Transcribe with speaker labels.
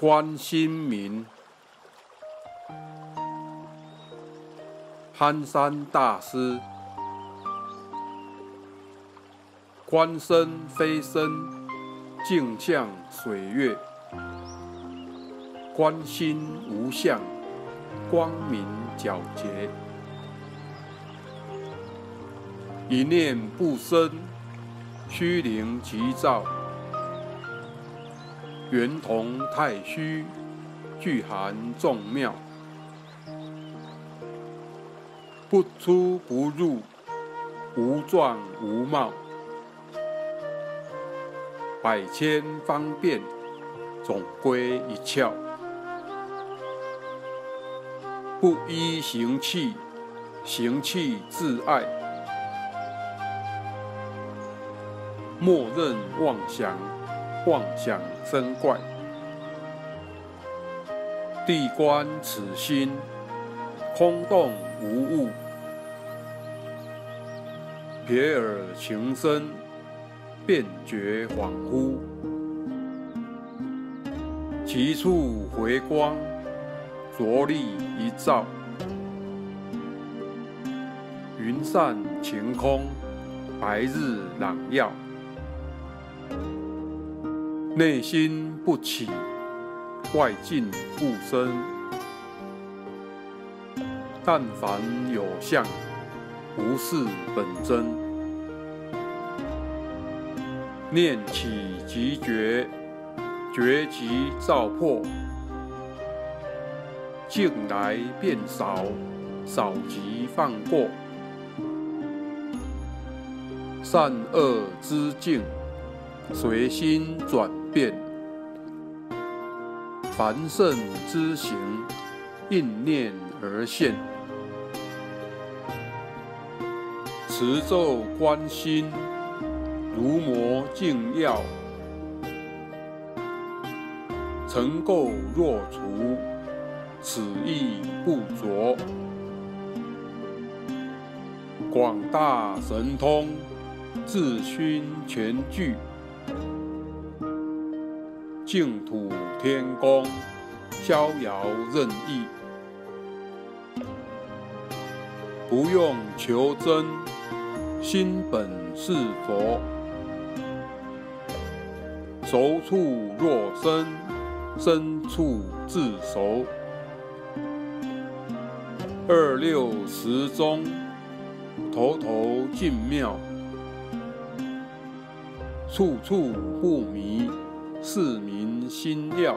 Speaker 1: 关心民，憨山大师，观身非身，镜像水月，观心无相，光明皎洁，一念不生，虚灵即照。圆同太虚，具含众妙，不出不入，无状无貌，百千方便，总归一窍。不依行气，行气自爱，莫任妄想。妄想真怪，地观此心，空洞无物，瞥耳情深，便觉恍惚。其处回光，着力一照，云散晴空，白日朗耀。内心不起，外境不生。但凡有相，不是本真。念起即觉，觉即照破。境来变少，少即放过。善恶之境，随心转。变，凡圣之行，应念而现。持咒观心，如磨镜药。尘垢若除，此意不着。广大神通，自熏全具。净土天宫，逍遥任意，不用求真，心本是佛。熟处若生，生处自熟。二六时中，头头进妙，处处不迷。市民心料